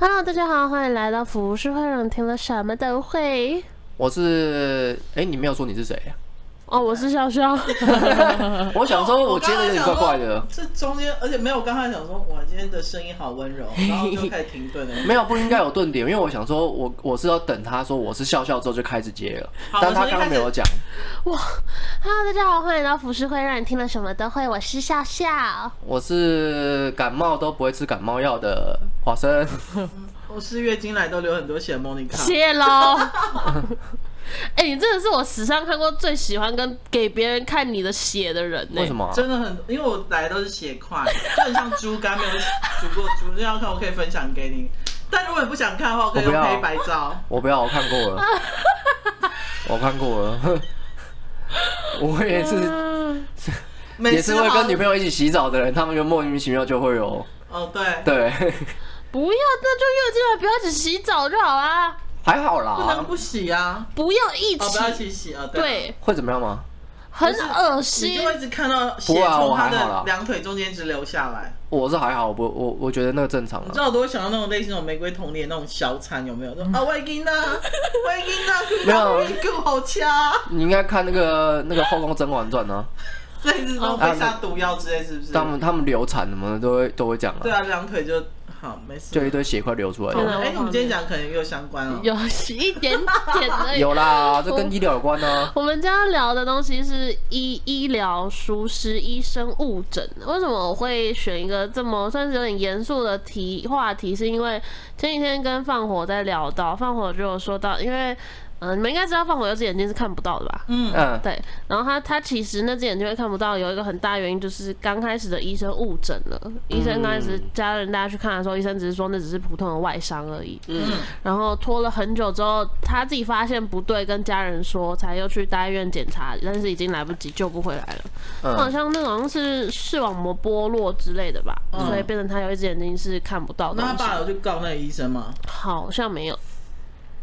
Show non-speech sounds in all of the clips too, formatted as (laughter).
Hello，大家好，欢迎来到浮世会，让你听了什么都会。我是，哎，你没有说你是谁呀？哦，我是笑笑。(laughs) 我想说，我接的有点怪怪的。这中间，而且没有，刚才想说，我，今天的声音好温柔，然后就开始停顿了。(laughs) 没有，不应该有顿点，因为我想说，我我是要等他说我是笑笑之后就开始接了，但他刚刚没有讲。哇，Hello，大家好，欢迎来到浮世会，让你听了什么都会。我是笑笑。我是感冒都不会吃感冒药的华生。我是月经来都流很多血的莫妮卡。谢喽。(laughs) (laughs) 哎、欸，你真的是我史上看过最喜欢跟给别人看你的血的人呢。为什么？真的很，因为我来的都是血块，就很像猪肝，没有煮过猪。你 (laughs) 要看，我可以分享给你。但如果你不想看的话，我可以用黑白照。我不要，我看过了。我看过了。(laughs) 我也是，也是会跟女朋友一起洗澡的人，他们就莫名其妙就会有。哦，对对。不要，那就月经来不要一起洗澡就好啊。还好啦，不能不洗啊！不要一起，哦、不要一起洗啊！对，对，会怎么样吗？很恶心，你就会一直看到血从他的两腿中间一直流下来。我是还好，我我我觉得那个正常。你知道我都会想到那种类似那种玫瑰童年那种小惨有没有？嗯、(laughs) 啊，外经啊，外经啊，没有，够好掐。你应该看那个那个《后宫甄嬛传》呢，这一次都被下毒药之类，是不是？他们他们流产什么的都会都会讲啊。对啊，两腿就。好，没事。就一堆血块流出来。哎，我们今天讲可能又相关了。有一点点的。有啦，这跟医疗有关呢。(laughs) 我们今天聊的东西是医医疗疏失、医生误诊。为什么我会选一个这么算是有点严肃的题话题？是因为前几天跟放火在聊到，放火就有说到，因为。嗯，你们应该知道放火有只眼睛是看不到的吧？嗯嗯，对。然后他他其实那只眼睛会看不到，有一个很大原因就是刚开始的医生误诊了。嗯、医生刚开始家人大家去看的时候，医生只是说那只是普通的外伤而已。嗯。然后拖了很久之后，他自己发现不对，跟家人说，才又去大医院检查，但是已经来不及，救不回来了。嗯。好像那好像是视网膜剥落之类的吧，嗯、所以变成他有一只眼睛是看不到的。那他爸有去告那个医生吗？好像没有。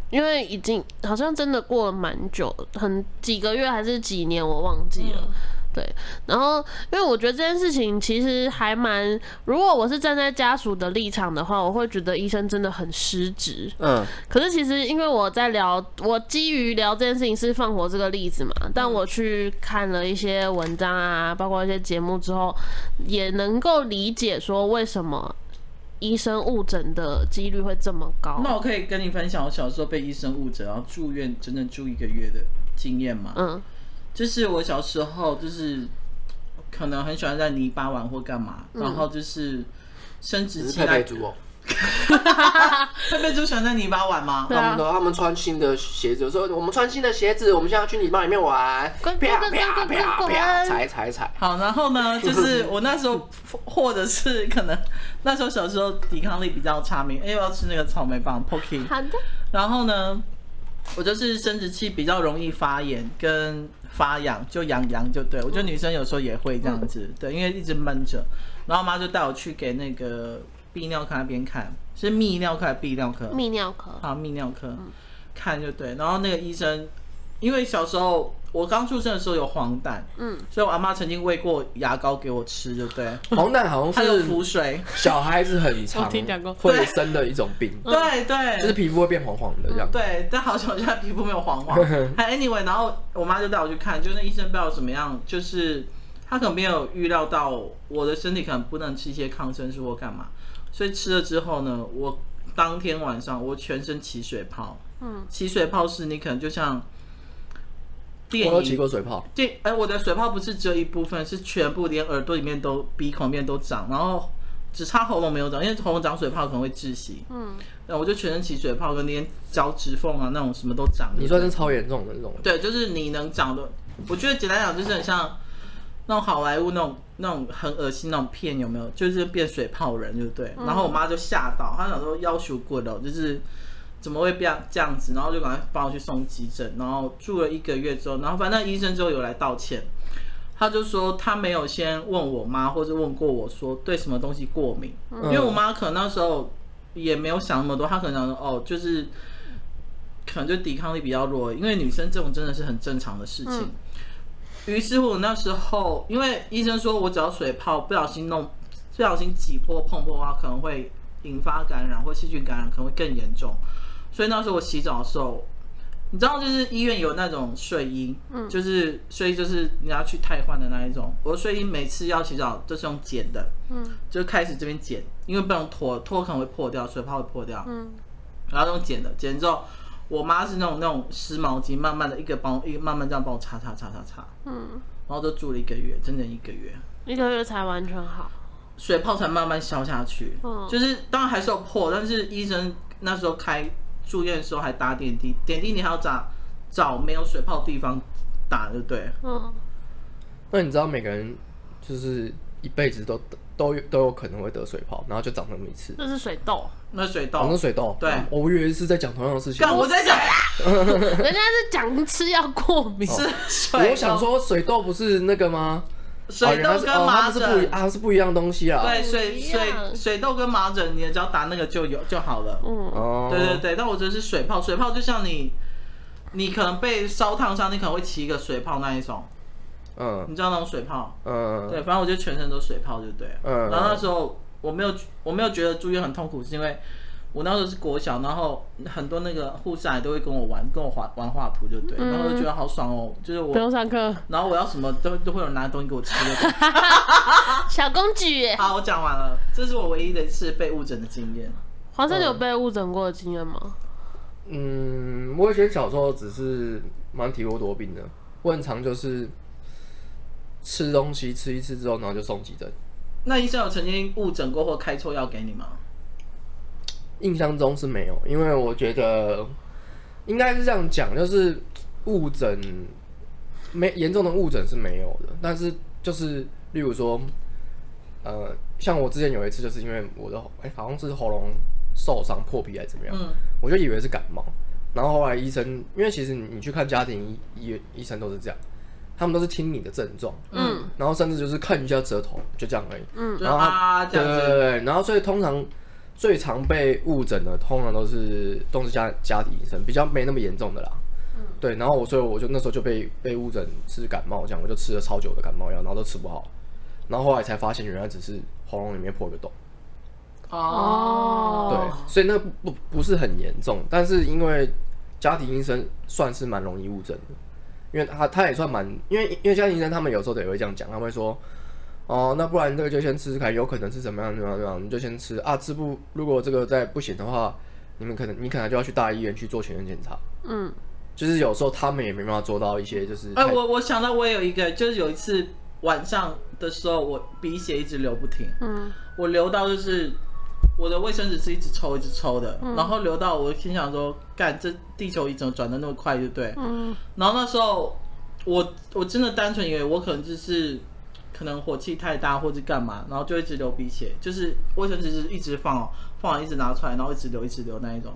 因为已经好像真的过了蛮久，很几个月还是几年，我忘记了。嗯、对，然后因为我觉得这件事情其实还蛮，如果我是站在家属的立场的话，我会觉得医生真的很失职。嗯。可是其实因为我在聊，我基于聊这件事情是放火这个例子嘛，但我去看了一些文章啊，包括一些节目之后，也能够理解说为什么。医生误诊的几率会这么高？那我可以跟你分享我小时候被医生误诊，然后住院整整住一个月的经验吗？嗯，就是我小时候就是可能很喜欢在泥巴玩或干嘛，嗯、然后就是生殖器来。佩佩猪喜欢在泥巴玩吗？(laughs) 他们他们穿新的鞋子，说我们穿新的鞋子，我们现在要去泥巴里面玩，啪啪啪啪啪，踩踩踩。好，然后呢，(laughs) 就是我那时候，或者是可能那时候小时候抵抗力比较差，没哎，我要吃那个草莓棒，Pocky。好的。然后呢，我就是生殖器比较容易发炎跟发痒，就痒痒就对。我觉得女生有时候也会这样子，对，因为一直闷着。然后妈就带我去给那个。泌尿科那边看，是泌尿科还是泌尿科？泌尿科。好，泌尿科，嗯、看就对。然后那个医生，因为小时候我刚出生的时候有黄疸，嗯，所以我阿妈曾经喂过牙膏给我吃，就对。黄疸好像是。还有腹水，小孩子很常会生的一种病。对对，就是皮肤会变黄黄的这样。对，但好像我现在皮肤没有黄黄。(laughs) 还 anyway，然后我妈就带我去看，就那医生不知道怎么样，就是他可能没有预料到我的身体可能不能吃一些抗生素或干嘛。所以吃了之后呢，我当天晚上我全身起水泡。嗯，起水泡是你可能就像电影，我有起过水泡。电哎，我的水泡不是只有一部分，是全部连耳朵里面都、鼻孔里面都长，然后只差喉咙没有长，因为喉咙长水泡可能会窒息。嗯，那我就全身起水泡，跟连脚趾缝啊那种什么都长。你算是超严重的那种？对，就是你能长的，我觉得简单讲就是很像。那种好莱坞那种那种很恶心那种片有没有？就是变水泡人，对不对。然后我妈就吓到，她想说要求过了，就是怎么会变这样子？然后就赶快帮我去送急诊，然后住了一个月之后，然后反正医生之后有来道歉，他就说他没有先问我妈或者问过我说对什么东西过敏，因为我妈可能那时候也没有想那么多，她可能想说哦，就是可能就抵抗力比较弱，因为女生这种真的是很正常的事情。于是乎，那时候因为医生说我只要水泡不小心弄，不小心挤破碰破的话，可能会引发感染或细菌感染可能会更严重。所以那时候我洗澡的时候，你知道，就是医院有那种睡衣，嗯，就是睡衣，就是你要去汰换的那一种。我的睡衣每次要洗澡都是用剪的，嗯，就开始这边剪，因为不能脱，脱可能会破掉，水泡会破掉，嗯，然后用剪的，剪之后。我妈是那种那种湿毛巾，慢慢的一个帮一个慢慢这样帮我擦擦擦擦擦，嗯，然后就住了一个月，整整一个月，一个月才完全好，水泡才慢慢消下去，嗯，就是当然还是有破，但是医生那时候开住院的时候还打点滴，点滴你还要找找没有水泡的地方打，对不对？嗯，那你知道每个人就是一辈子都都都有可能会得水泡，然后就长那么一次，那是水痘。那水痘，那水痘，对，我以为是在讲同样的事情。我在讲，(laughs) 人家是讲吃药过敏。是水，我想说水痘不是那个吗？水痘跟麻疹是不啊，是不一样东西啊。对，水水水痘跟麻疹，你只要打那个就有就好了。嗯哦，对对对，但我觉得是水泡，水泡就像你，你可能被烧烫伤，你可能会起一个水泡那一种。嗯，你知道那种水泡？嗯，对，反正我就全身都水泡，就对。嗯，然后那时候。我没有，我没有觉得住院很痛苦，是因为我那时候是国小，然后很多那个护士都会跟我玩，跟我画玩画图，就对，然后我就觉得好爽哦，就是我不用上课，然后我要什么都都会有人拿东西给我吃，(laughs) (laughs) 小公举。好，我讲完了，这是我唯一的一次被误诊的经验。黄生有被误诊过的经验吗？嗯，我以前小时候只是蛮体弱多病的，我很常就是吃东西吃一次之后，然后就送急诊。那医生有曾经误诊过或开错药给你吗？印象中是没有，因为我觉得应该是这样讲，就是误诊没严重的误诊是没有的，但是就是例如说，呃，像我之前有一次，就是因为我的哎、欸、好像是喉咙受伤破皮还是怎么样，嗯，我就以为是感冒，然后后来医生，因为其实你你去看家庭医医医生都是这样。他们都是听你的症状，嗯，然后甚至就是看一下舌头，就这样而已，嗯，然后他对对对，然后所以通常最常被误诊的，通常都是都是家家庭医生，比较没那么严重的啦，嗯，对，然后我所以我就那时候就被被误诊是感冒，这样我就吃了超久的感冒药，然后都吃不好，然后后来才发现原来只是喉咙里面破个洞，哦，对，所以那不不不是很严重，但是因为家庭医生算是蛮容易误诊的。因为他他也算蛮，因为因为家庭医生他们有时候也会这样讲，他们会说，哦，那不然这个就先吃吃看，有可能是怎么样怎么样怎么样，你就先吃啊，吃不如果这个再不行的话，你们可能你可能就要去大医院去做全身检查，嗯，就是有时候他们也没办法做到一些，就是哎、呃，我我想到我也有一个，就是有一次晚上的时候，我鼻血一直流不停，嗯，我流到就是。我的卫生纸是一直抽一直抽的，嗯、然后流到我心想说，干这地球仪怎么转的那么快，就对。嗯。然后那时候我我真的单纯以为我可能就是可能火气太大或者干嘛，然后就一直流鼻血，就是卫生纸是一直放哦放完一直拿出来，然后一直流一直流那一种，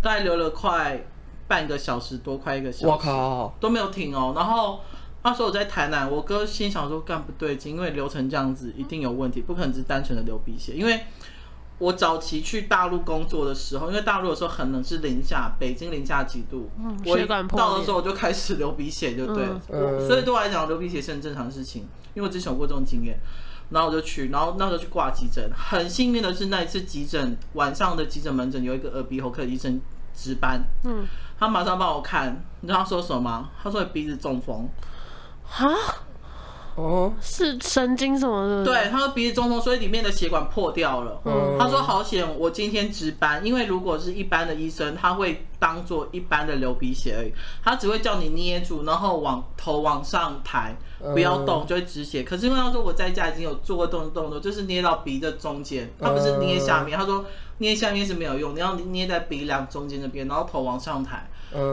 大概流了快半个小时多，快一个小时。我靠！都没有停哦。然后那时候我在台南，我哥心想说干不对劲，因为流成这样子一定有问题，不可能只是单纯的流鼻血，因为。我早期去大陆工作的时候，因为大陆有时候很冷，是零下，北京零下几度。嗯，到的时候我就开始流鼻血，就对。嗯，所以对我来讲，流鼻血是很正常的事情，因为我之前有过这种经验。然后我就去，然后那时候去挂急诊，很幸运的是那一次急诊晚上的急诊门诊有一个耳鼻喉科医生值班。嗯，他马上帮我看，你知道他说什么吗？他说你鼻子中风。哈？哦，是神经什么的？对，他说鼻子中风，所以里面的血管破掉了。嗯，他说好险，我今天值班，因为如果是一般的医生，他会当做一般的流鼻血而已，他只会叫你捏住，然后往头往上抬，不要动，就会止血。可是因为他说我在家已经有做过动动作，就是捏到鼻的中间，他不是捏下面，他说捏下面是没有用，你要捏在鼻梁中间那边，然后头往上抬。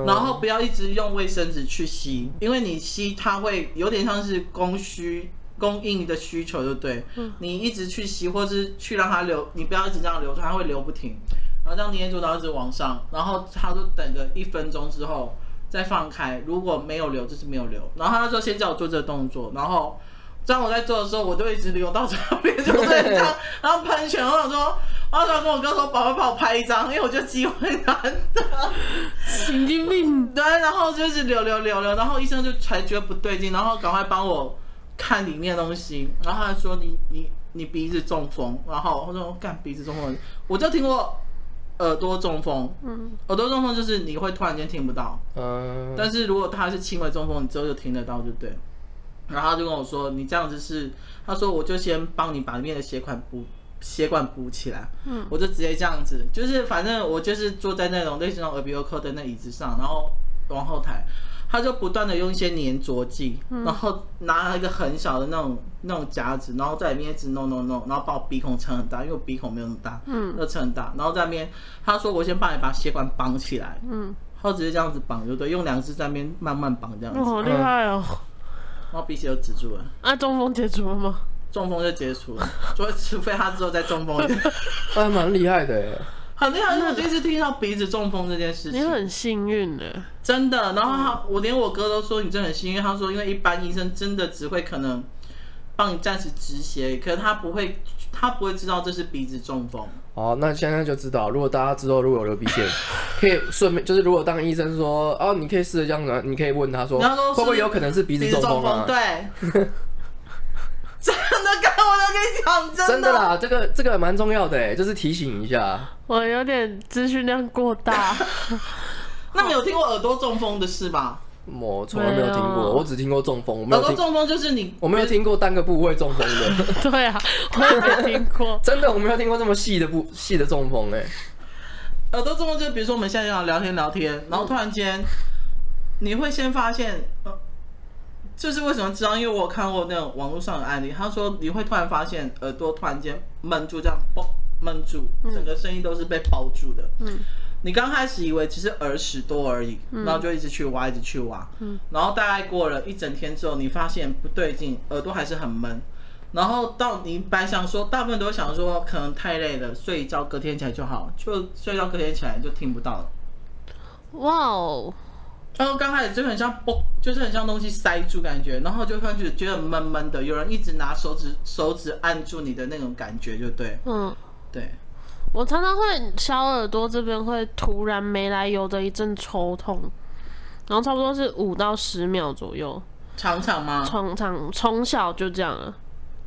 然后不要一直用卫生纸去吸，因为你吸它会有点像是供需供应的需求，就对。你一直去吸，或是去让它流，你不要一直这样流，它会流不停。然后这样捏住，然后一直往上，然后它就等个一分钟之后再放开。如果没有流，就是没有流。然后他就先叫我做这个动作，然后。当我在做的时候，我就一直流到这边，就这样，然后喷泉。我想说，我想跟我哥说，宝宝帮我拍一张，因为我觉得机会难得。神经病。对，然后就是流流流流，然后医生就才觉得不对劲，然后赶快帮我看里面的东西。然后他说你你你鼻子中风，然后我说干鼻子中风，我就听过耳朵中风，嗯，耳朵中风就是你会突然间听不到，嗯，但是如果他是轻微中风，你之后就听得到就对。然后他就跟我说，你这样子是，他说我就先帮你把里面的血管补血管补起来，嗯，我就直接这样子，就是反正我就是坐在那种类似那种耳鼻喉科的那椅子上，然后往后抬。他就不断的用一些粘着剂，嗯、然后拿了一个很小的那种那种夹子，然后在里面一直弄弄弄，然后把我鼻孔撑很大，因为我鼻孔没有那么大，嗯，那撑很大，然后在那边他说我先帮你把血管绑起来，嗯，然后直接这样子绑就对，用两只在那边慢慢绑这样子，好厉害哦，然后鼻血就止住了，啊，中风解除了吗？中风就解除了，(laughs) 除除非他之后再中风，还 (laughs) 蛮厉害的。很厉害，因为我第一次听到鼻子中风这件事情。你很幸运的，真的。然后他，我连我哥都说你真的很幸运。他说，因为一般医生真的只会可能帮你暂时止血，可是他不会，他不会知道这是鼻子中风。哦，那现在就知道。如果大家之后如果有流鼻血，(laughs) 可以顺便就是，如果当医生说哦，你可以试着这样子，你可以问他说，会不会有可能是鼻子中风啊？对。(laughs) 真的，刚刚我都跟你讲，真的，真的啦，这个这个蛮重要的哎，就是提醒一下。我有点资讯量过大。(laughs) 那你有听过耳朵中风的事吗？我从来没有听过，我只听过中风。耳朵中风就是你，我没有听过单个部位中风的。(laughs) 对啊，我也没听过。真的，我没有听过这么细的部细的中风哎。耳朵中风就是，比如说我们现在要聊天聊天，然后突然间你会先发现。就是为什么知道？因为我有看过那种网络上的案例，他说你会突然发现耳朵突然间闷住，这样嘣闷住，整个声音都是被包住的。嗯，你刚开始以为只是耳屎多而已，然后就一直去挖，一直去挖。嗯，然后大概过了一整天之后，你发现不对劲，耳朵还是很闷。然后到你本来想说，大部分都想说可能太累了，睡一觉隔天起来就好，就睡觉隔天起来就听不到了。哇哦！然后刚开始就很像嘣，就是很像东西塞住感觉，然后就开始觉得闷闷的，有人一直拿手指手指按住你的那种感觉，就对。嗯，对。我常常会小耳朵这边会突然没来由的一阵抽痛，然后差不多是五到十秒左右。常常吗？常常从小就这样了。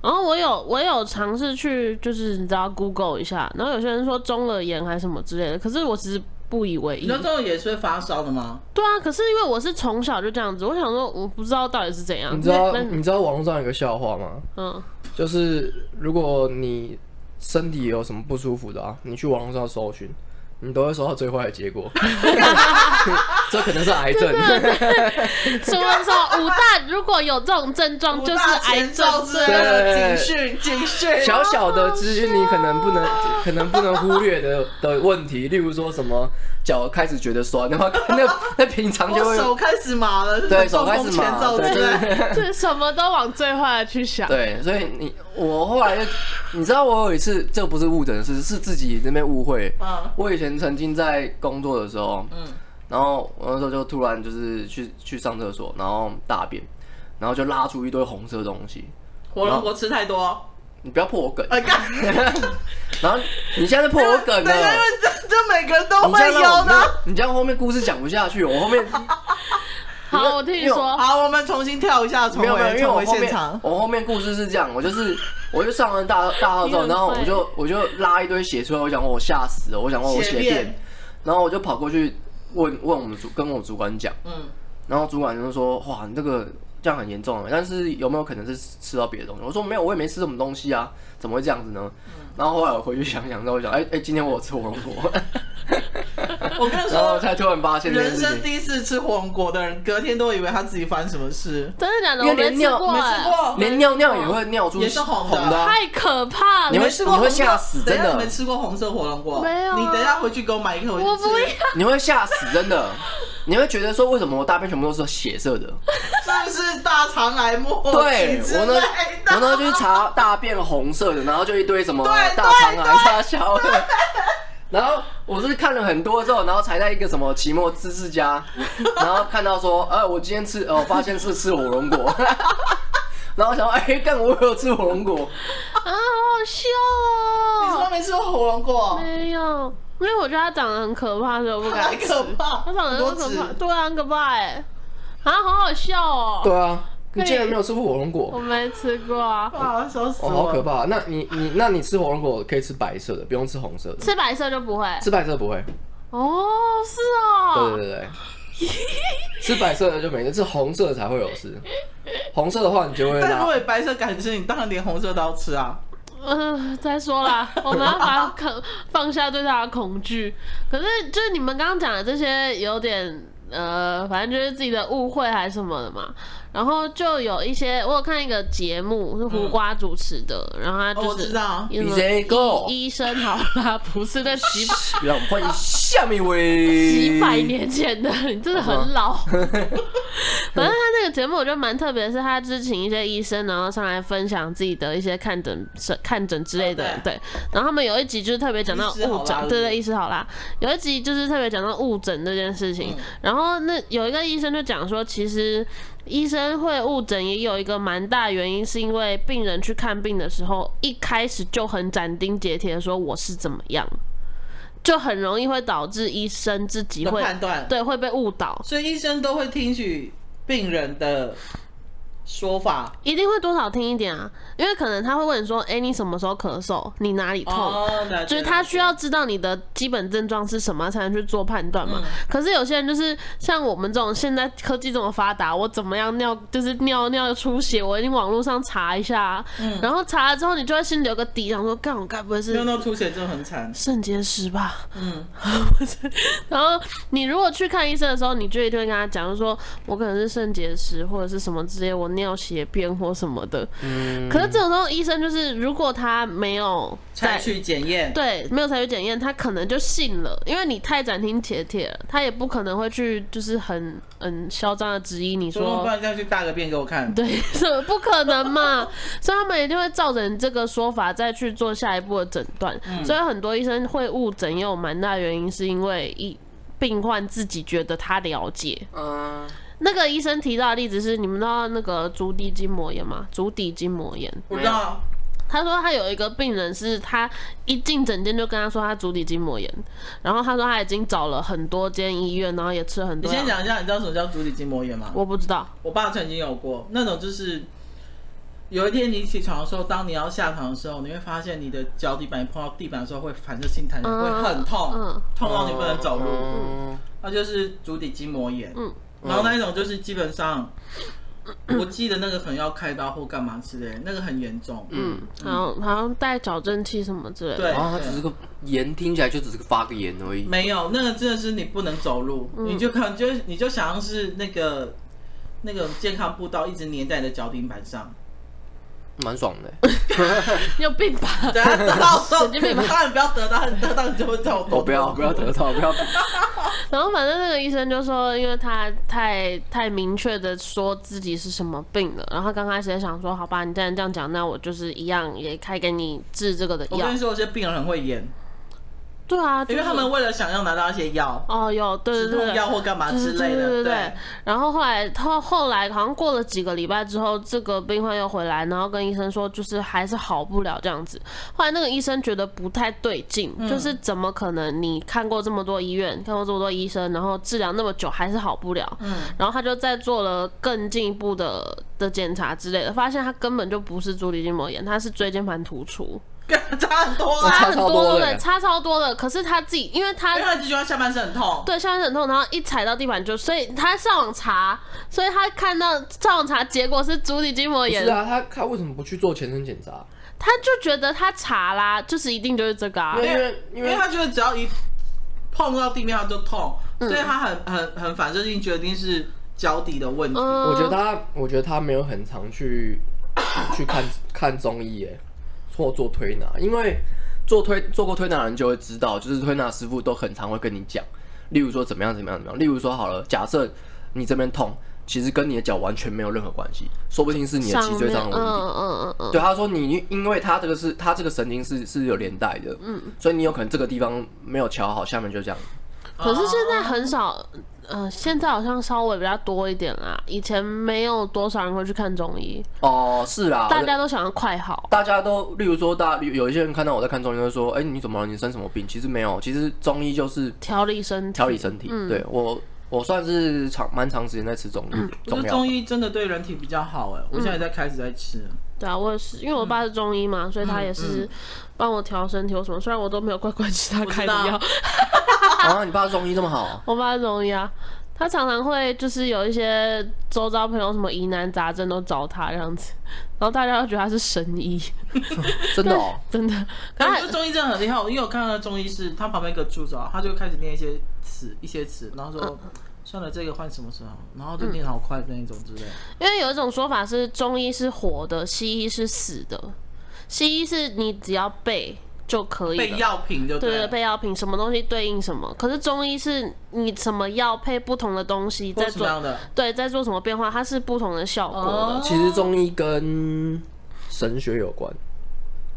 然后我有我有尝试去就是你知道 Google 一下，然后有些人说中耳炎还是什么之类的，可是我其实。不以为意。那中耳炎是会发烧的吗？对啊，可是因为我是从小就这样子，我想说我不知道到底是怎样。你知道你知道网络上有个笑话吗？嗯，就是如果你身体有什么不舒服的啊，你去网络上搜寻。你都会收到最坏的结果，(laughs) 这可能是癌症。什么说五大如果有这种症状就是癌症？对，警讯警讯。小小的资讯你可能不能 (laughs) 可能不能忽略的的问题，例如说什么脚开始觉得酸，然后 (laughs) 那那平常就会手开始麻了，对，手开始麻，对对是，什么都往最坏的去想。对，所以你我后来就你知道我有一次这不是误诊的事，是自己那边误会。我以前。曾经在工作的时候，嗯，然后我那时候就突然就是去去上厕所，然后大便，然后就拉出一堆红色的东西。火龙果吃太多，你不要破我梗。(laughs) 然后你现在破我梗了，因为这这每个人都会有的。你这样后面故事讲不下去，我后面。(laughs) 好，我听你说。好，我们重新跳一下，重回重回现场。我后面故事是这样，我就是。我就上了大大号之后，然后我就我就拉一堆血出来，我想我吓死了，我想问我血便，然后我就跑过去问问我们主跟我主管讲，嗯，然后主管就说哇，你这个这样很严重，但是有没有可能是吃到别的东西？我说没有，我也没吃什么东西啊，怎么会这样子呢？然后后来我回去想想，之后我想，哎 (laughs) 哎，今天我有吃火龙果。(laughs) 我跟你说，然后才突然发现，人生第一次吃火龙果的人，隔天都以为他自己发生什么事。真的假的？我没吃过，没吃过，连尿尿也会尿出也是红的，太可怕了。你会你会吓死，真的。没吃过红色火龙果？没有。你等一下回去给我买一颗，我不要。你会吓死，真的。你会觉得说，为什么我大便全部都是血色的？是不是大肠癌末？对，我呢，我呢就是查大便红色的，然后就一堆什么大肠癌、大小的。然后我是看了很多之后，然后才在一个什么期末知识家，(laughs) 然后看到说，哎，我今天吃，哦，发现是吃火龙果，(laughs) 然后想说，哎，干我有吃火龙果啊，好好笑哦！你怎么没吃过火龙果？没有，因为我觉得它长得很可怕，所以我不敢吃。(laughs) 可怕，它长得很可怕，对啊，很可怕哎，啊，好好笑哦。对啊，你竟然没有吃过火龙果？我没吃过啊！哇，笑死我！哦，好可怕！那你你那你吃火龙果可以吃白色的，不用吃红色的。吃白色就不会？吃白色不会。哦，是哦。对对对对。(laughs) 吃白色的就没事，吃红色的才会有事。红色的话，你就会。但如果白色敢吃，你当然连红色都要吃啊。嗯、呃，再说啦，(laughs) 我们要把放放下对它的恐惧。可是，就是你们刚刚讲的这些，有点呃，反正就是自己的误会还是什么的嘛。然后就有一些，我有看一个节目是胡瓜主持的，嗯、然后他就是医医生好啦，(laughs) 不是那几百，让我们欢迎下面一位几百年前的，你真的很老。反正他那个节目我觉得蛮特别是，他就是请一些医生，然后上来分享自己的一些看诊、看诊之类的，对。然后他们有一集就是特别讲到误诊，对对，医师好啦。有一集就是特别讲到误诊这件事情，然后那有一个医生就讲说，其实。医生会误诊也有一个蛮大原因，是因为病人去看病的时候，一开始就很斩钉截铁的说我是怎么样，就很容易会导致医生自己会判断，对，会被误导，所以医生都会听取病人的。说法一定会多少听一点啊，因为可能他会问你说：“哎、欸，你什么时候咳嗽？你哪里痛？”哦、就是他需要知道你的基本症状是什么，才能去做判断嘛。嗯、可是有些人就是像我们这种现在科技这么发达，我怎么样尿就是尿尿出血，我一定网络上查一下，嗯、然后查了之后，你就会心里有个底，想说：“干我该不会是尿尿出血就很惨，肾结石吧？”嗯，(laughs) 然后你如果去看医生的时候，你就一定会跟他讲，就说我可能是肾结石或者是什么之类，我。尿血便或什么的，嗯，可是这种时候医生就是，如果他没有采取检验，对，没有采取检验，他可能就信了，因为你太斩钉截铁了，他也不可能会去，就是很很嚣张的质疑你说，不然再去大个便给我看，对，什么不可能嘛？所以他们一定会照着你这个说法再去做下一步的诊断，嗯、所以很多医生会误诊，也有蛮大原因是因为一病患自己觉得他了解，嗯。那个医生提到的例子是，你们知道那个足底筋膜炎吗？足底筋膜炎，我知道。他说他有一个病人是，他一进诊间就跟他说他足底筋膜炎，然后他说他已经找了很多间医院，然后也吃了很多。你先讲一下，你知道什么叫足底筋膜炎吗？我不知道。我爸曾经有过那种，就是有一天你起床的时候，当你要下床的时候，你会发现你的脚底板碰到地板的时候会反射性弹性，会很痛，嗯、痛到你不能走路。嗯，那就是足底筋膜炎。嗯。然后那一种就是基本上，我记得那个可能要开刀或干嘛之类，那个很严重。嗯，然后好像带矫正器什么之类的。对，然后它只是个炎，听起来就只是个发个炎而已。没有，那个真的是你不能走路，你就可能就你就想像是那个那个健康步道一直粘在你的脚底板上。蛮爽的，(laughs) 你有病吧？等下得到神经病吧？当然不要得到，你得到你就会走。我不要，不要得到，不要。(laughs) 然后反正那个医生就说，因为他太太明确的说自己是什么病了，然后他刚开始也想说，好吧，你既然这样讲，那我就是一样也开给你治这个的药。我跟你说，有些病人很会演。对啊，因为他们为了想要拿到一些药哦，有对对对，止痛药或干嘛之类的，对对。然后后来他后来好像过了几个礼拜之后，这个病患又回来，然后跟医生说，就是还是好不了这样子。后来那个医生觉得不太对劲，嗯、就是怎么可能？你看过这么多医院，看过这么多医生，然后治疗那么久还是好不了？嗯。然后他就再做了更进一步的的检查之类的，发现他根本就不是足底筋膜炎，他是椎间盘突出。差很多，差很多，对，差超多的。可是他自己，因为他因为他只觉得下半身很痛，对，下半身很痛，然后一踩到地板就，所以他上网查，所以他看到上网查结果是足底筋膜炎。是啊，他他为什么不去做全身检查？他就觉得他查啦，就是一定就是这个啊，因为因为他觉得只要一碰到地面他就痛，所以他很很很反射性决定是脚底的问题。我觉得他，我觉得他没有很常去去看看中医耶。或做推拿，因为做推做过推拿的人就会知道，就是推拿师傅都很常会跟你讲，例如说怎么样怎么样怎么样。例如说好了，假设你这边痛，其实跟你的脚完全没有任何关系，说不定是你的脊椎上的问题。嗯嗯嗯对，他说你因为他这个是他这个神经是是有连带的，嗯，所以你有可能这个地方没有瞧好，下面就这样。可是现在很少。嗯、呃，现在好像稍微比较多一点啦，以前没有多少人会去看中医。哦，是啦，大家都想要快好。大家都，例如说，大有一些人看到我在看中医，就说：“哎、欸，你怎么了？你生什么病？”其实没有，其实中医就是调理身体，调理身体。嗯、对我，我算是长蛮长时间在吃中医的。我觉得中医真的对人体比较好哎，我现在在开始在吃。对啊，我也是，因为我爸是中医嘛，所以他也是帮我调身体或什么。虽然我都没有乖乖吃他开的药。(laughs) 啊，(laughs) 你爸中医这么好？我爸是中医啊。他常常会就是有一些周遭朋友什么疑难杂症都找他这样子，然后大家都觉得他是神医，(laughs) 真的哦，真的。可是中医真的很厉害，因为我看到中医是他旁边一个助手，他就开始念一些词一些词，然后说、嗯、算了，这个换什么时候，然后就念好快的那种之类。因为有一种说法是中医是活的，西医是死的，西医是你只要背。就可以了。备药品就对了，对，备药品什么东西对应什么。可是中医是你什么药配不同的东西在做，对，在做什么变化，它是不同的效果的。哦、其实中医跟神学有关，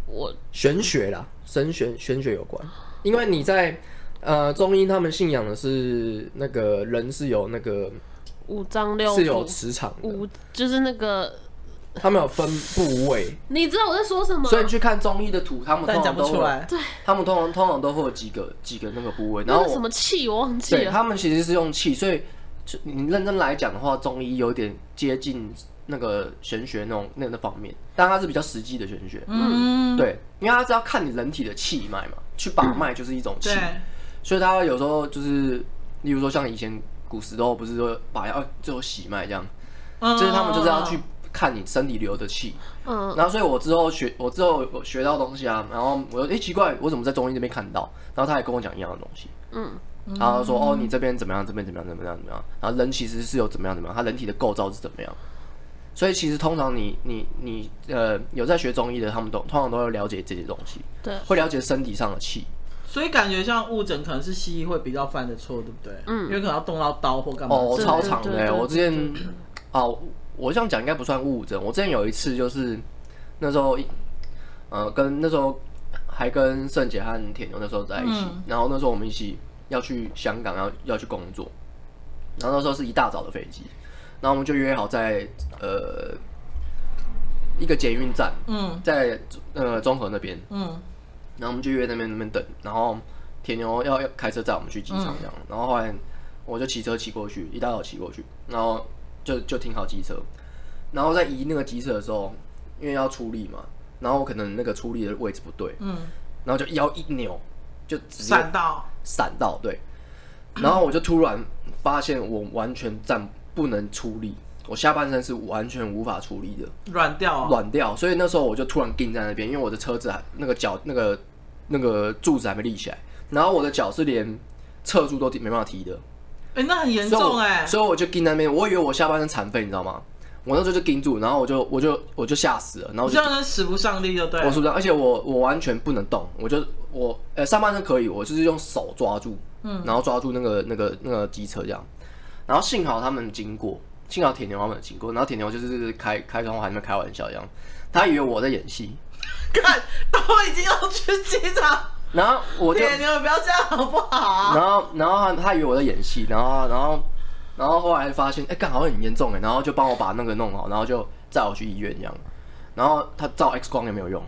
我玄学啦，神玄玄学有关。因为你在呃中医，他们信仰的是那个人是有那个五脏六腑是有磁场，五就是那个。他们有分部位，你知道我在说什么？所以你去看中医的图，他们通常都会，对，他们通常通常都会有几个几个那个部位，然后什么气我忘记了。他们其实是用气，所以你认真来讲的话，中医有点接近那个玄学那种那那方面，但它是比较实际的玄学。嗯，对，因为它是要看你人体的气脉嘛，去把脉就是一种气，嗯，所以他有时候就是，例如说像以前古时候不是说把药最后洗脉这样，嗯，就是他们就是要去。看你身体流的气，嗯，然后所以我之后学，我之后我学到东西啊，然后我说，哎、欸，奇怪，我怎么在中医这边看到？然后他也跟我讲一样的东西，嗯，然后说，哦，你这边怎么样？这边怎么样？怎么样？怎么样？然后人其实是有怎么样？怎么样？他人体的构造是怎么样？所以其实通常你你你呃有在学中医的，他们都通常都会了解这些东西，对，会了解身体上的气。所以感觉像误诊可能是西医会比较犯的错，对不对？嗯，因为可能要动到刀或干嘛。哦，超长的，我之前哦。我这样讲应该不算误诊。我之前有一次就是那时候，呃，跟那时候还跟圣杰和铁牛那时候在一起，嗯，然后那时候我们一起要去香港，要要去工作，然后那时候是一大早的飞机，然后我们就约好在呃一个捷运站，嗯，在呃中和那边，嗯，然后我们就约那边那边等，然后铁牛要要开车载我们去机场这样，嗯，然后后来我就骑车骑过去，一大早骑过去，然后。就就停好机车，然后在移那个机车的时候，因为要出力嘛，然后可能那个出力的位置不对，嗯，然后就腰一扭，就直接闪到闪到，对，然后我就突然发现我完全站不能出力，我下半身是完全无法出力的，软掉，软掉，所以那时候我就突然定在那边，因为我的车子还那个脚那个那个柱子还没立起来，然后我的脚是连侧柱都没办法提的。哎、欸，那很严重哎、欸，所以我就盯那边，我以为我下半身残废，你知道吗？我那时候就盯住，然后我就我就我就吓死了，然后我就这样使不上力就对了。我是不是？而且我我完全不能动，我就我呃、欸、上半身可以，我就是用手抓住，嗯，然后抓住那个那个那个机车这样，然后幸好他们经过，幸好铁牛他们经过，然后铁牛就是开开窗户还在那开玩笑一样，他以为我在演戏，(laughs) 看都已经要去机场。然后我就，你们不要这样好不好啊？然后，然后他他以为我在演戏，然后，然后，然后后来发现，哎，干好像很严重哎，然后就帮我把那个弄好，然后就载我去医院这样。然后他照 X 光也没有用，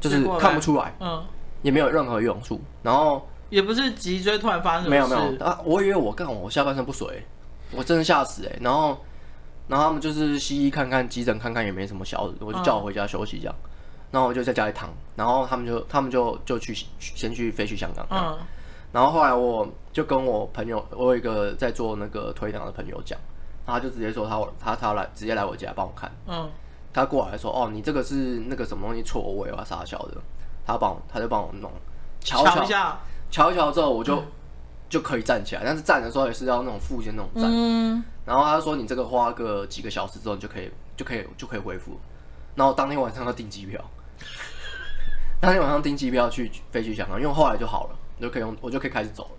就是看不出来，嗯，也没有任何用处。然后也不是脊椎突然发生什么事，没有没有啊，我以为我干我下半身不遂，我真的吓死哎。然后，然后他们就是西医看看，急诊看看也没什么小的，我就叫我回家休息这样。然后我就在家里躺，然后他们就他们就就去先去飞去香港，嗯，然后后来我就跟我朋友，我有一个在做那个推档的朋友讲，他就直接说他他他来直接来我家帮我看，嗯，他过来说哦，你这个是那个什么东西错位啊啥小的，他帮我他就帮我弄，瞧瞧一下，瞧一瞧之后我就、嗯、就可以站起来，但是站的时候也是要那种复健那种站，嗯，然后他说你这个花个几个小时之后你就可以就可以就可以恢复，然后当天晚上要订机票。当天晚上订机票去飞去香港，因为后来就好了，就可以用我就可以开始走了。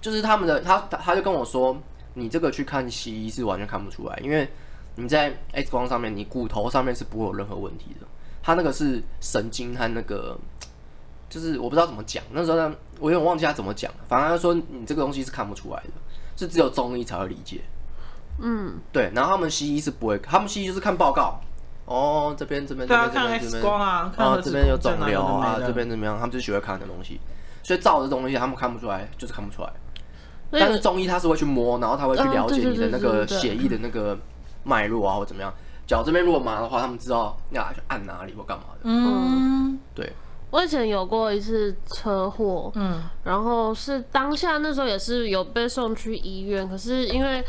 就是他们的他他就跟我说，你这个去看西医是完全看不出来，因为你在 X 光上面，你骨头上面是不会有任何问题的。他那个是神经和那个，就是我不知道怎么讲。那时候呢，我有点忘记他怎么讲。反正他说你这个东西是看不出来的，是只有中医才会理解。嗯，对。然后他们西医是不会，他们西医就是看报告。哦，这边这边这边这边这边，啊，这边有肿瘤啊，这边怎么样？他们就喜欢看的东西，所以照的东西他们看不出来，就是看不出来。但是中医他是会去摸，然后他会去了解你的那个血液的那个脉络啊，或怎么样。脚这边如果麻的话，他们知道要去按哪里或干嘛的。嗯，对，我以前有过一次车祸，嗯，然后是当下那时候也是有被送去医院，可是因为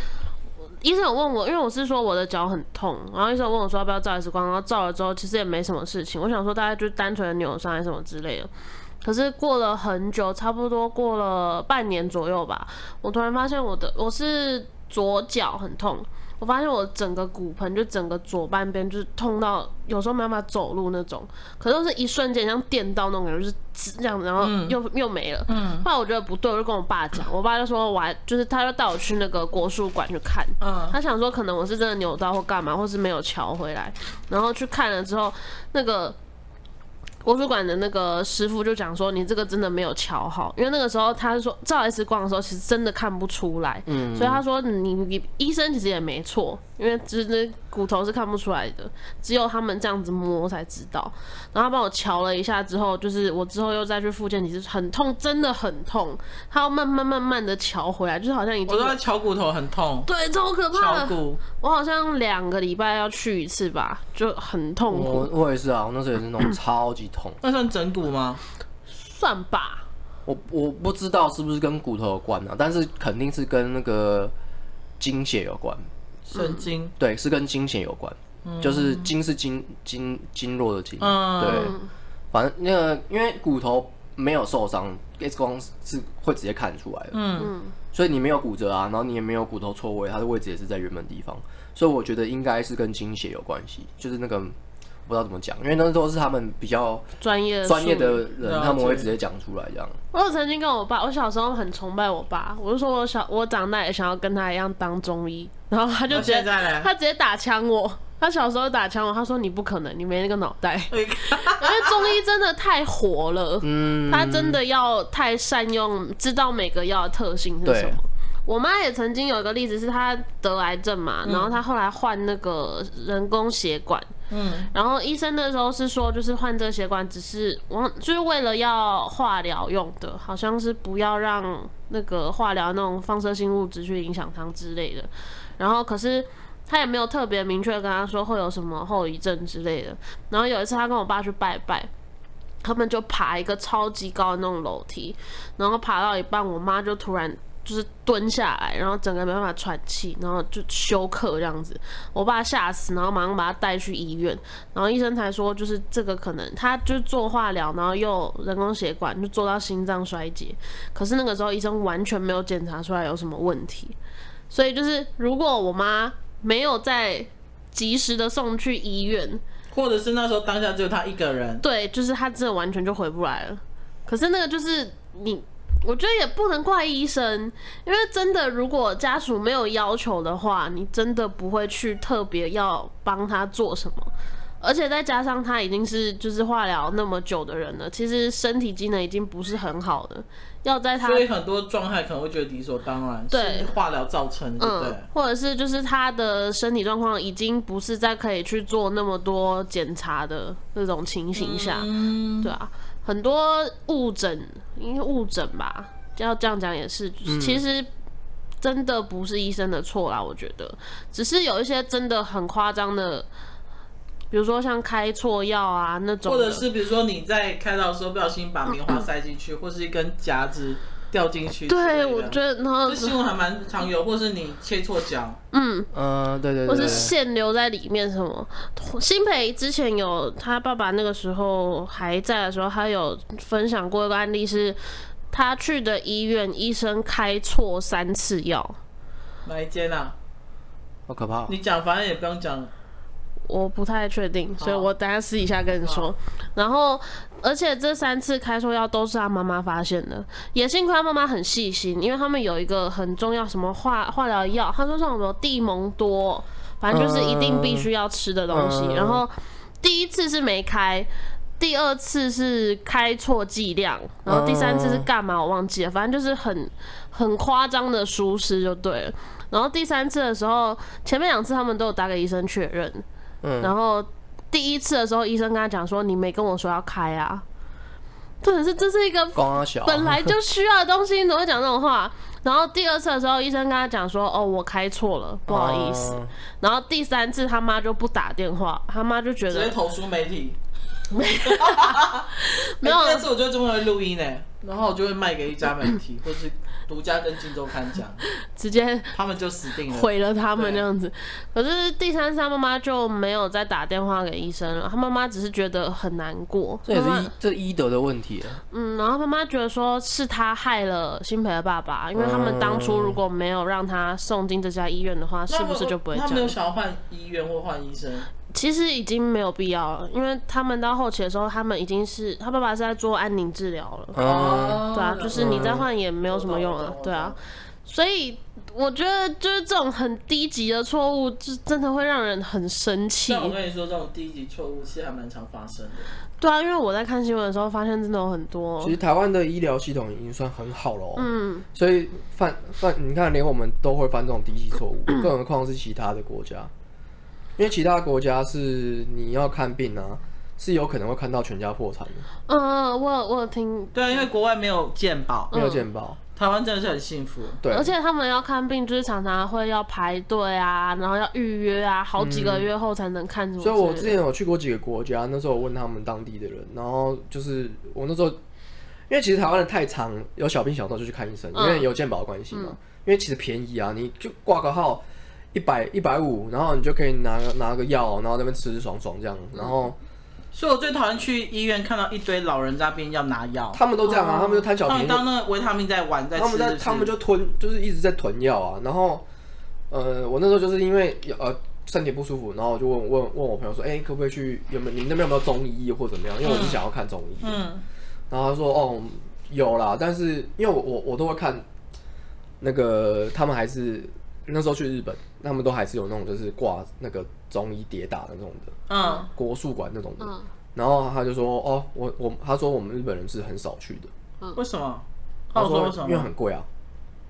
医生有问我，因为我是说我的脚很痛，然后医生有问我说要不要照 X 光，然后照了之后其实也没什么事情，我想说大概就单纯的扭伤还是什么之类的。可是过了很久，差不多过了半年左右吧，我突然发现我的我是左脚很痛。我发现我整个骨盆就整个左半边就是痛到有时候没办法走路那种，可是都是一瞬间像电到那种感觉，就是这样子，然后又、嗯、又没了。嗯，后来我觉得不对，我就跟我爸讲，我爸就说我还就是他就带我去那个国术馆去看，嗯，他想说可能我是真的扭到或干嘛，或是没有瞧回来，然后去看了之后那个。国术馆的那个师傅就讲说，你这个真的没有瞧好，因为那个时候他是说照 X 光的时候，其实真的看不出来，嗯，所以他说你你医生其实也没错，因为只是骨头是看不出来的，只有他们这样子摸才知道。然后他帮我瞧了一下之后，就是我之后又再去复健，其实很痛，真的很痛，他要慢慢慢慢的瞧回来，就是好像已经我在瞧骨头很痛，对，超可怕的。骨，我好像两个礼拜要去一次吧，就很痛苦。我我也是啊，我那时候也是那种 (laughs) 超级痛。那算整骨吗？算吧。我我不知道是不是跟骨头有关啊，但是肯定是跟那个经血有关。神经、嗯、对，是跟经血有关，嗯、就是经是经经经络的经。嗯、对，反正那个因为骨头没有受伤，X 光是会直接看出来的。嗯，所以你没有骨折啊，然后你也没有骨头错位，它的位置也是在原本地方，所以我觉得应该是跟经血有关系，就是那个。不知道怎么讲，因为那都是他们比较专业专业的人，他们会直接讲出来这样。我有曾经跟我爸，我小时候很崇拜我爸，我就说我小我长大也想要跟他一样当中医，然后他就直接他直接打枪我，他小时候打枪我，他说你不可能，你没那个脑袋，(laughs) 因为中医真的太活了，嗯，他真的要太善用，知道每个药的特性是什么。我妈也曾经有一个例子，是她得癌症嘛，然后她后来换那个人工血管，嗯，嗯然后医生那时候是说，就是换这血管只是我就是为了要化疗用的，好像是不要让那个化疗那种放射性物质去影响它之类的。然后可是他也没有特别明确跟他说会有什么后遗症之类的。然后有一次他跟我爸去拜拜，他们就爬一个超级高的那种楼梯，然后爬到一半，我妈就突然。就是蹲下来，然后整个没办法喘气，然后就休克这样子。我爸吓死，然后马上把他带去医院，然后医生才说，就是这个可能他就做化疗，然后又人工血管就做到心脏衰竭。可是那个时候医生完全没有检查出来有什么问题，所以就是如果我妈没有在及时的送去医院，或者是那时候当下只有他一个人，对，就是他真的完全就回不来了。可是那个就是你。我觉得也不能怪医生，因为真的，如果家属没有要求的话，你真的不会去特别要帮他做什么。而且再加上他已经是就是化疗那么久的人了，其实身体机能已经不是很好了，要在他所以很多状态可能会觉得理所当然，对，化疗造成的，对、嗯，或者是就是他的身体状况已经不是在可以去做那么多检查的那种情形下，嗯、对啊。很多误诊，因为误诊吧，要这样讲也是，其实真的不是医生的错啦，我觉得，只是有一些真的很夸张的，比如说像开错药啊那种，或者是比如说你在开刀的时候不小心把棉花塞进去，或是一根夹子。掉进去，对，我觉得然后这新闻还蛮常有，或是你切错脚，嗯嗯，对对对，或是线留在里面什么。新培之前有他爸爸那个时候还在的时候，他有分享过一个案例，是他去的医院医生开错三次药。哪一间啊？好可怕！你讲，反正也不用讲。我不太确定，所以我等下私底下跟你说。然后，而且这三次开错药都是他妈妈发现的，也幸亏他妈妈很细心，因为他们有一个很重要什么化化疗药，他说像什么地蒙多，反正就是一定必须要吃的东西。然后第一次是没开，第二次是开错剂量，然后第三次是干嘛我忘记了，反正就是很很夸张的疏失就对了。然后第三次的时候，前面两次他们都有打给医生确认。然后第一次的时候，医生跟他讲说：“你没跟我说要开啊。”对，是这是一个本来就需要的东西，你怎么会讲这种话？然后第二次的时候，医生跟他讲说：“哦，我开错了，不好意思。哦”然后第三次他妈就不打电话，他妈就觉得直接投诉媒体。没 (laughs) 没有，(laughs) 第二次我就这么会录音呢，然后我就会卖给一家媒体，(laughs) 或是。独家跟金周刊讲，直接他们就死定了，毁了他们那样子。可是第三次他妈妈就没有再打电话给医生了，他妈妈只是觉得很难过。这也是医这医德的问题啊。嗯，然后妈妈觉得说是他害了新培的爸爸，因为他们当初如果没有让他送进这家医院的话，是不是就不会这样？他没有想要换医院或换医生。其实已经没有必要了，因为他们到后期的时候，他们已经是他爸爸是在做安宁治疗了。哦，对啊，就是你再换也没有什么用了，对啊。所以我觉得就是这种很低级的错误，就真的会让人很生气。我跟你说，这种低级错误其实还蛮常发生的。对啊，因为我在看新闻的时候，发现真的有很多。其实台湾的医疗系统已经算很好了。嗯。所以犯犯，你看，连我们都会犯这种低级错误，(clears throat) 更何况是其他的国家。因为其他国家是你要看病啊，是有可能会看到全家破产的。嗯，我有我有听。对啊，因为国外没有健保，没有健保，台湾真的是很幸福。对，而且他们要看病，就是常常会要排队啊，然后要预约啊，好几个月后才能看出。所以我之前有去过几个国家，那时候我问他们当地的人，然后就是我那时候，因为其实台湾人太长有小病小痛就去看医生，因为有健保的关系嘛。因为其实便宜啊，你就挂个号。一百一百五，然后你就可以拿拿个药，然后那边吃吃爽爽这样，然后，所以我最讨厌去医院看到一堆老人在那边要拿药，他们都这样啊，他们就贪小便宜，当那个维他命在玩，在吃，他们在他们就吞，就是一直在囤药啊，然后，呃，我那时候就是因为呃身体不舒服，然后我就问问问我朋友说，哎，可不可以去有没有你们那边有没有中医或怎么样？因为我是想要看中医，嗯，然后他说哦有啦，但是因为我我我都会看，那个他们还是。那时候去日本，他们都还是有那种就是挂那个中医跌打的那种的，嗯，国术馆那种的。嗯，然后他就说：“哦，我我他说我们日本人是很少去的。”嗯，为什么？他说因为很贵啊。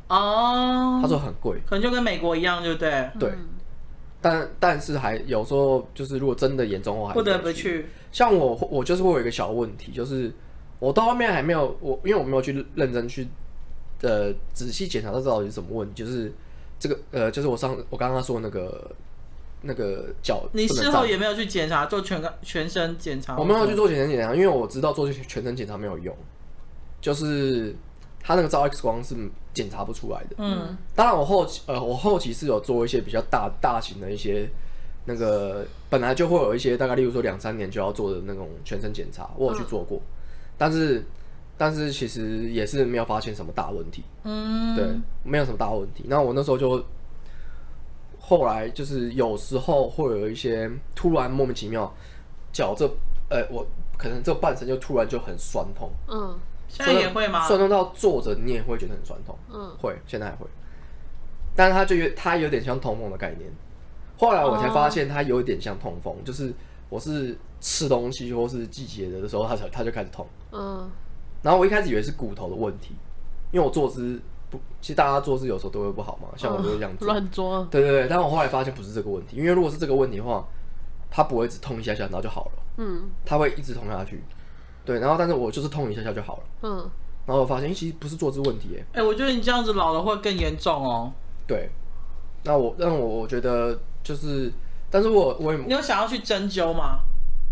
哦，他说很贵，可能就跟美国一样，对不对？对。但但是还有时候就是如果真的严重的话，不得不去。像我我就是会有一个小问题，就是我到后面还没有我，因为我没有去认真去呃仔细检查，他到底是什么问题，就是。这个呃，就是我上我刚刚说那个那个脚，你事后也没有去检查做全个全身检查？我没有去做全身检查，因为我知道做全身检查没有用，就是他那个照 X 光是检查不出来的。嗯，当然我后期呃我后期是有做一些比较大大型的一些那个本来就会有一些大概例如说两三年就要做的那种全身检查，我有去做过，嗯、但是。但是其实也是没有发现什么大问题，嗯，对，没有什么大问题。那我那时候就后来就是有时候会有一些突然莫名其妙脚这，呃，我可能这半身就突然就很酸痛，嗯，现在也会吗？酸痛到坐着你也会觉得很酸痛，嗯，会，现在还会。但是它就有它有点像痛风的概念。后来我才发现它有一点像痛风，就是我是吃东西或是季节的的时候，它才它就开始痛，嗯。然后我一开始以为是骨头的问题，因为我坐姿不，其实大家坐姿有时候都会不好嘛，像我就会这样做，乱坐。对对对，但我后来发现不是这个问题，因为如果是这个问题的话，它不会只痛一下下然后就好了，嗯，它会一直痛下去。对，然后但是我就是痛一下下就好了，嗯，然后我发现其实不是坐姿问题，哎，哎，我觉得你这样子老了会更严重哦。对，那我让我我觉得就是，但是我我也你有想要去针灸吗？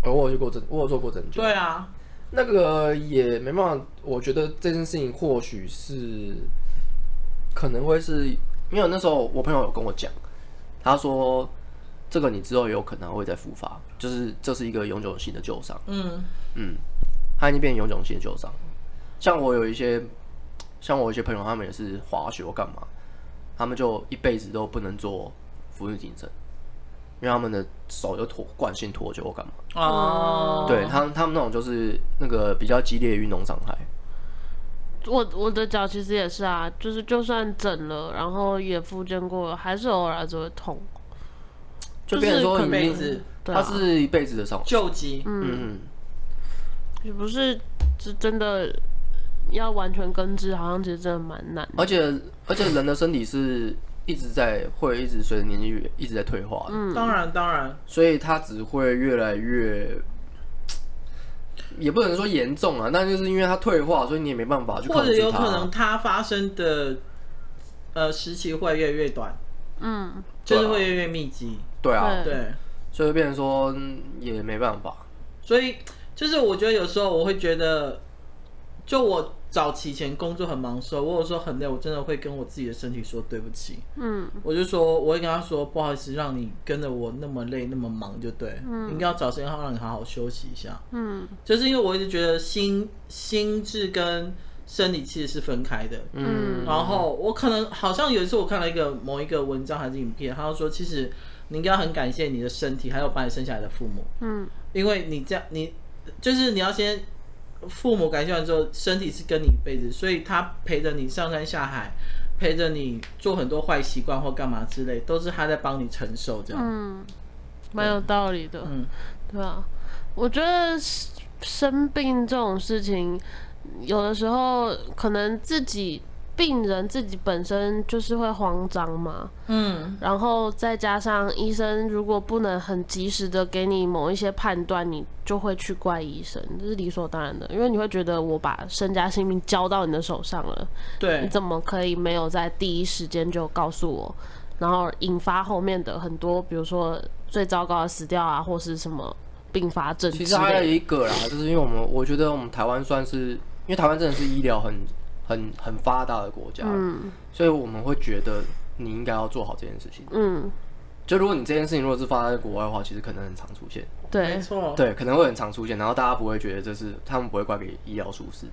我有去过针，我有做过针灸。对啊。那个也没办法，我觉得这件事情或许是可能会是，因为那时候我朋友有跟我讲，他说这个你之后有可能会再复发，就是这是一个永久性的旧伤。嗯嗯，他已经变成永久性的旧伤。像我有一些，像我有一些朋友，他们也是滑雪或干嘛，他们就一辈子都不能做伏地挺身。因为他们的手就脱惯性脱臼，我干嘛？哦，对他们，他们那种就是那个比较激烈的运动伤害。我我的脚其实也是啊，就是就算整了，然后也复健过了，还是偶尔就会痛。就变成说一辈子，他是一辈子的伤，救急。嗯嗯，也不是是真的要完全根治，好像其实真的蛮难。而且而且人的身体是。一直在会一直随着年纪越一直在退化，嗯，当然当然，所以它只会越来越，也不能说严重啊，但就是因为它退化，所以你也没办法去。或者有可能它发生的呃时期会越来越短，嗯，就是会越来越密集。对啊，对，所以变成说也没办法。所以就是我觉得有时候我会觉得，就我。早期前工作很忙的时候，我有时候很累，我真的会跟我自己的身体说对不起。嗯，我就说，我会跟他说，不好意思，让你跟着我那么累那么忙，就对。嗯，应该要找时间让你好好休息一下。嗯，就是因为我一直觉得心心智跟生理其实是分开的。嗯，然后我可能好像有一次我看了一个某一个文章还是影片，他就说，其实你应该要很感谢你的身体，还有把你生下来的父母。嗯，因为你这样，你就是你要先。父母感谢完之后，身体是跟你一辈子，所以他陪着你上山下海，陪着你做很多坏习惯或干嘛之类，都是他在帮你承受这样。嗯，蛮有道理的。嗯，对啊，我觉得生病这种事情，有的时候可能自己。病人自己本身就是会慌张嘛，嗯，然后再加上医生如果不能很及时的给你某一些判断，你就会去怪医生，这是理所当然的，因为你会觉得我把身家性命交到你的手上了，对，你怎么可以没有在第一时间就告诉我，然后引发后面的很多，比如说最糟糕的死掉啊，或是什么并发症？其实还有一个啦，就是因为我们我觉得我们台湾算是，因为台湾真的是医疗很。很很发达的国家，嗯，所以我们会觉得你应该要做好这件事情，嗯，就如果你这件事情如果是发生在国外的话，其实可能很常出现，对，没错，对，可能会很常出现，然后大家不会觉得这是他们不会怪给医疗疏失，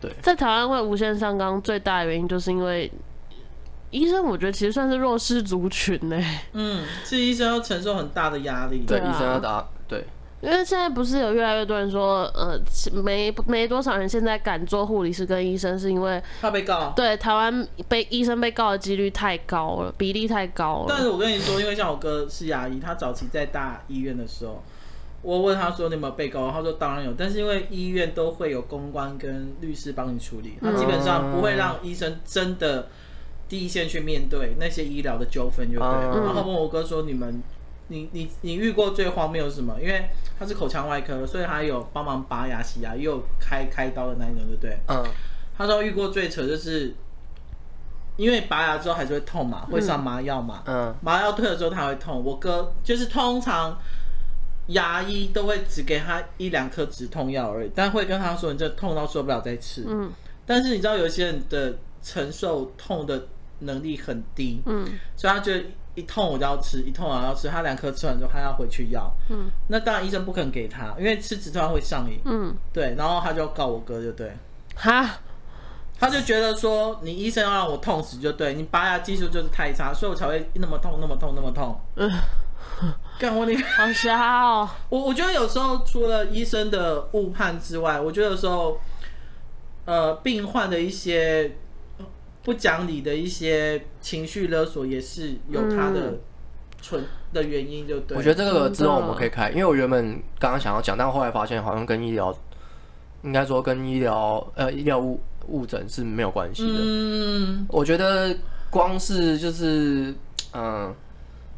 对，在台湾会无限上纲最大的原因就是因为医生，我觉得其实算是弱势族群呢，嗯，是医生要承受很大的压力，对，医生要打，对。因为现在不是有越来越多人说，呃，没没多少人现在敢做护理师跟医生，是因为怕被告。对，台湾被医生被告的几率太高了，比例太高了。但是我跟你说，因为像我哥是牙医，他早期在大医院的时候，我问他说你有没有被告，他说当然有，但是因为医院都会有公关跟律师帮你处理，他基本上不会让医生真的第一线去面对那些医疗的纠纷，就对了。然后问我哥说你们。你你你遇过最荒谬是什么？因为他是口腔外科，所以他有帮忙拔牙、洗牙，也有开开刀的那一种，对不对？嗯。他说遇过最扯就是，因为拔牙之后还是会痛嘛，会上麻药嘛。嗯。麻药退了之后他会痛。我哥就是通常牙医都会只给他一两颗止痛药而已，但会跟他说你这痛到受不了再吃。嗯。但是你知道有些人的承受痛的能力很低。嗯。所以他就。一痛我就要吃，一痛我要吃。他两颗吃完之后，他要回去要。嗯，那当然医生不肯给他，因为吃止痛药会上瘾。嗯，对，然后他就要告我哥，就对。哈，他就觉得说你医生要让我痛死，就对你拔牙技术就是太差，所以我才会那么痛，那么痛，那么痛。嗯，干我你好瞎哦。我我觉得有时候除了医生的误判之外，我觉得有时候，呃，病患的一些。不讲理的一些情绪勒索也是有它的存的原因，就对。我觉得这个之后我们可以开，因为我原本刚刚想要讲，但后来发现好像跟医疗，应该说跟医疗呃医疗误误诊是没有关系的。嗯，我觉得光是就是嗯，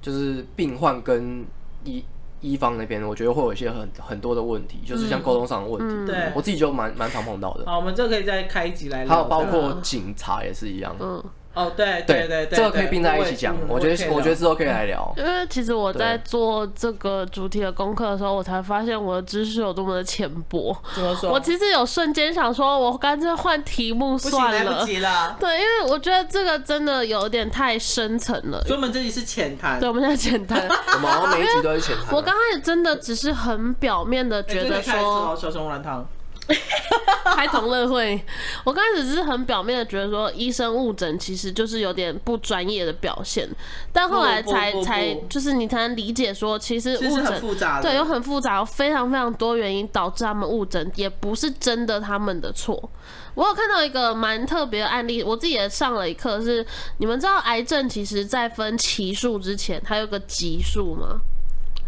就是病患跟医。医方那边，我觉得会有一些很很多的问题，就是像沟通上的问题。对，我自己就蛮蛮常碰到的。好，我们这可以再开一集来聊。还有包括警察也是一样。嗯。哦，对对对对，这个可以并在一起讲。我觉得我觉得之后可以来聊。因为其实我在做这个主题的功课的时候，我才发现我的知识有多么的浅薄。怎么说？我其实有瞬间想说，我干脆换题目算了。来不及了。(laughs) 对，因为我觉得这个真的有点太深层了。所以我们这里是浅谈。对，我们现在浅谈。(laughs) 我们好像每一集都是浅谈。我刚开始真的只是很表面的觉得说，小熊软糖。(laughs) 开同乐会，我刚开始只是很表面的觉得说医生误诊其实就是有点不专业的表现，但后来才才就是你才能理解说其实误诊对有很复杂，有非常非常多原因导致他们误诊，也不是真的他们的错。我有看到一个蛮特别的案例，我自己也上了一课，是你们知道癌症其实在分期数之前还有个级数吗？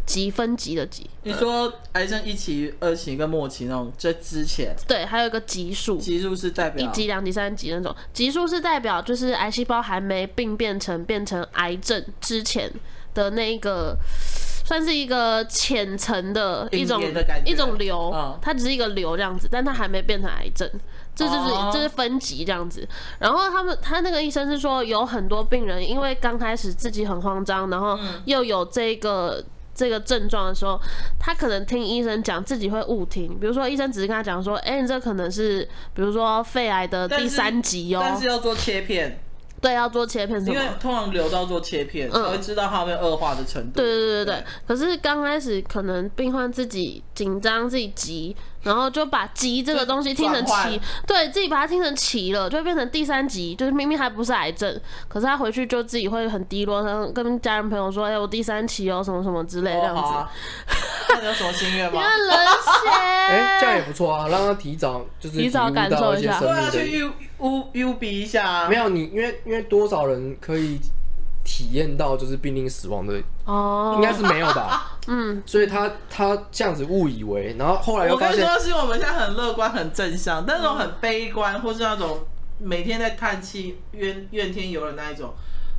级分级的级，你说癌症一期、二期跟末期那种，这之前？对，还有一个级数，级数是代表？一级、两级、三级那种，级数是代表就是癌细胞还没病变成变成癌症之前的那一个算是一个浅层的一种的一种瘤，嗯、它只是一个瘤这样子，但它还没变成癌症，这就是、哦、这是分级这样子。然后他们他那个医生是说，有很多病人因为刚开始自己很慌张，然后又有这个。这个症状的时候，他可能听医生讲，自己会误听。比如说，医生只是跟他讲说：“哎、欸，你这可能是，比如说肺癌的第三级哦。”但是要做切片。对，要做切片，因为通常留到做切片，才会知道它有没有恶化的程度。对对对对对。可是刚开始可能病患自己紧张、自己急，然后就把急这个东西听成奇，对自己把它听成奇了，就变成第三级，就是明明还不是癌症，可是他回去就自己会很低落，然后跟家人朋友说：“哎，我第三期哦，什么什么之类这样子。” (laughs) 那你有什么心愿吗？你冷血。(laughs) 哎，这样也不错啊，让他提早就是提早感受一下，对啊，去 U U U B 一下。没有你，因为因为多少人可以体验到就是濒临死亡的哦，应该是没有吧？(laughs) 嗯，所以他他这样子误以为，然后后来又发现，我跟你说，是我们现在很乐观、很正向，但那种很悲观，或是那种每天在叹气、怨怨天尤人那一种，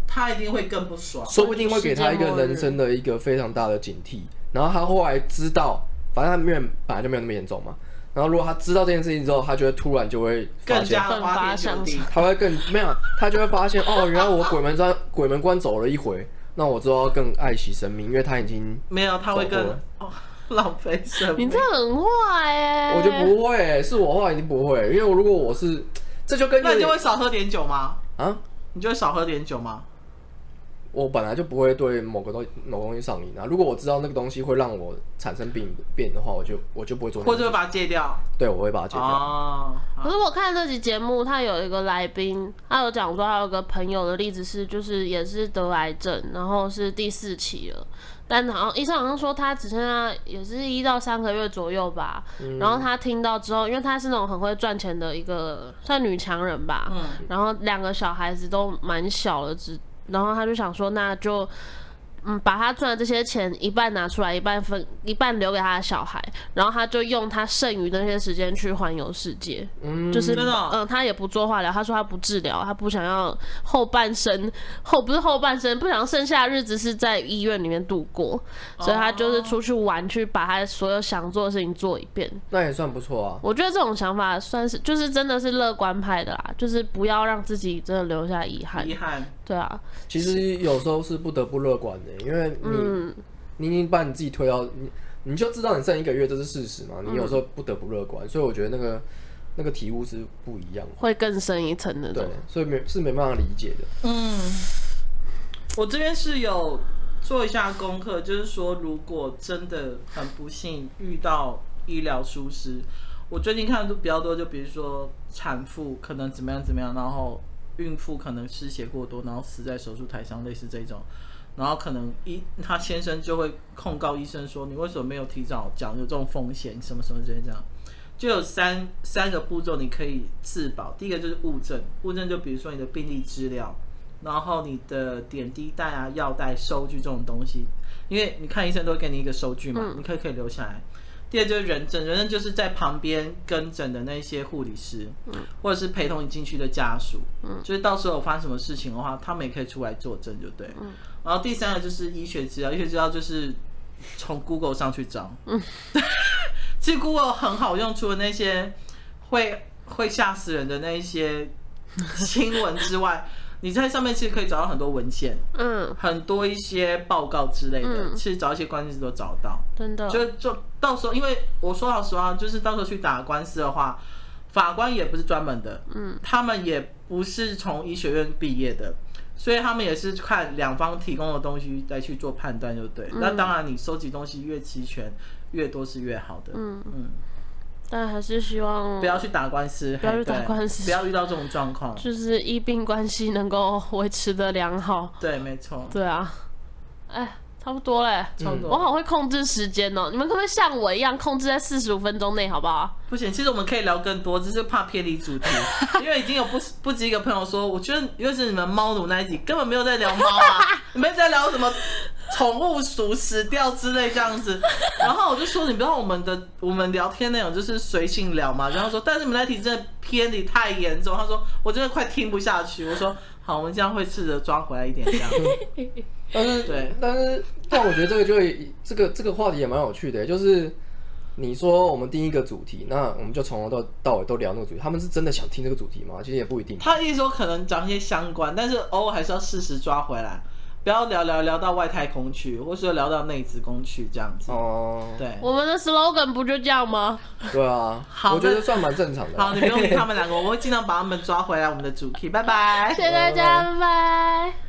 他一定会更不爽，说不定会给他一个人生的一个非常大的警惕。然后他后来知道，反正他没有本来就没有那么严重嘛。然后如果他知道这件事情之后，他就会突然就会更加发想起，他会更没有，他就会发现哦，原来我鬼门关鬼门关走了一回，那我之后要更爱惜生命，因为他已经 (laughs) 没有，他会更哦浪费生命。你这很坏哎！我觉得不会，是我话已经不会，因为如果我是，这就跟那你就会少喝点酒吗？啊，你就会少喝点酒吗？我本来就不会对某个东某个东西上瘾啊。如果我知道那个东西会让我产生病变的话，我就我就不会做。或者会把它戒掉。对，我会把它戒掉。哦。可是我看这集节目，他有一个来宾，他有讲说，他有个朋友的例子是，就是也是得癌症，然后是第四期了，但好像医生好像说他只剩下也是一到三个月左右吧。嗯。然后他听到之后，因为他是那种很会赚钱的一个算女强人吧。嗯。然后两个小孩子都蛮小的，只。然后他就想说，那就。嗯，把他赚的这些钱一半拿出来，一半分，一半留给他的小孩，然后他就用他剩余的那些时间去环游世界。嗯，就是嗯、呃，他也不做化疗，他说他不治疗，他不想要后半生后不是后半生，不想剩下的日子是在医院里面度过，所以他就是出去玩，去把他所有想做的事情做一遍。那也算不错啊。我觉得这种想法算是就是真的是乐观派的啦，就是不要让自己真的留下遗憾。遗憾。对啊。其实有时候是不得不乐观的。因为你，嗯、你已经把你自己推到你，你就知道你剩一个月，这是事实嘛。你有时候不得不乐观，嗯、所以我觉得那个那个体悟是不一样的，会更深一层的。对，所以没是没办法理解的。嗯，我这边是有做一下功课，就是说，如果真的很不幸遇到医疗疏失，我最近看的都比较多，就比如说产妇可能怎么样怎么样，然后孕妇可能失血过多，然后死在手术台上，类似这种。然后可能医他先生就会控告医生说，你为什么没有提早讲有这种风险什么什么之类这样，就有三三个步骤你可以自保。第一个就是物证，物证就比如说你的病历资料，然后你的点滴袋啊、药袋、收据这种东西，因为你看医生都会给你一个收据嘛，你可以可以留下来。第二就是人证，人证就是在旁边跟诊的那些护理师，或者是陪同你进去的家属，就是到时候有发生什么事情的话，他们也可以出来作证，就对。然后第三个就是医学资料，医学资料就是从 Google 上去找。嗯，(laughs) 其实 Google 很好用，除了那些会会吓死人的那一些新闻之外，你在上面其实可以找到很多文献，嗯，很多一些报告之类的，其实找一些关键词都找到。真的，就就到时候，因为我说老实话，就是到时候去打官司的话，法官也不是专门的，嗯，他们也不是从医学院毕业的。所以他们也是看两方提供的东西再去做判断，就对。嗯、那当然，你收集东西越齐全，越多是越好的。嗯嗯。嗯，但还是希望不要去打官司，不要去打官司，不要遇到这种状况，就是医病关系能够维持的良好。对，没错。对啊。哎。差不多嘞，差不多。嗯、我好会控制时间哦、喔，你们可不可以像我一样控制在四十五分钟内，好不好？不行，其实我们可以聊更多，只是怕偏离主题。(laughs) 因为已经有不不止一个朋友说，我觉得尤其是你们猫奴那一集根本没有在聊猫啊，(laughs) 你们在聊什么宠物鼠死掉之类这样子。然后我就说，你不知道我们的我们聊天内容就是随性聊嘛。然后说，但是你们那题真的偏离太严重。他说，我真的快听不下去。我说，好，我们这样会试着抓回来一点这样。(laughs) 但是对，但是但我觉得这个就这个这个话题也蛮有趣的，就是。你说我们定一个主题，那我们就从头到到尾都聊那个主题。他们是真的想听这个主题吗？其实也不一定。他意思说可能讲一些相关，但是偶尔还是要适时抓回来，不要聊聊聊到外太空去，或是聊到内子宫去这样子。哦，对，我们的 slogan 不就这样吗？对啊，好，我觉得算蛮正常的。好，你不用理他们两个，(laughs) 我会尽量把他们抓回来。我们的主题，拜拜，谢谢大家，拜拜。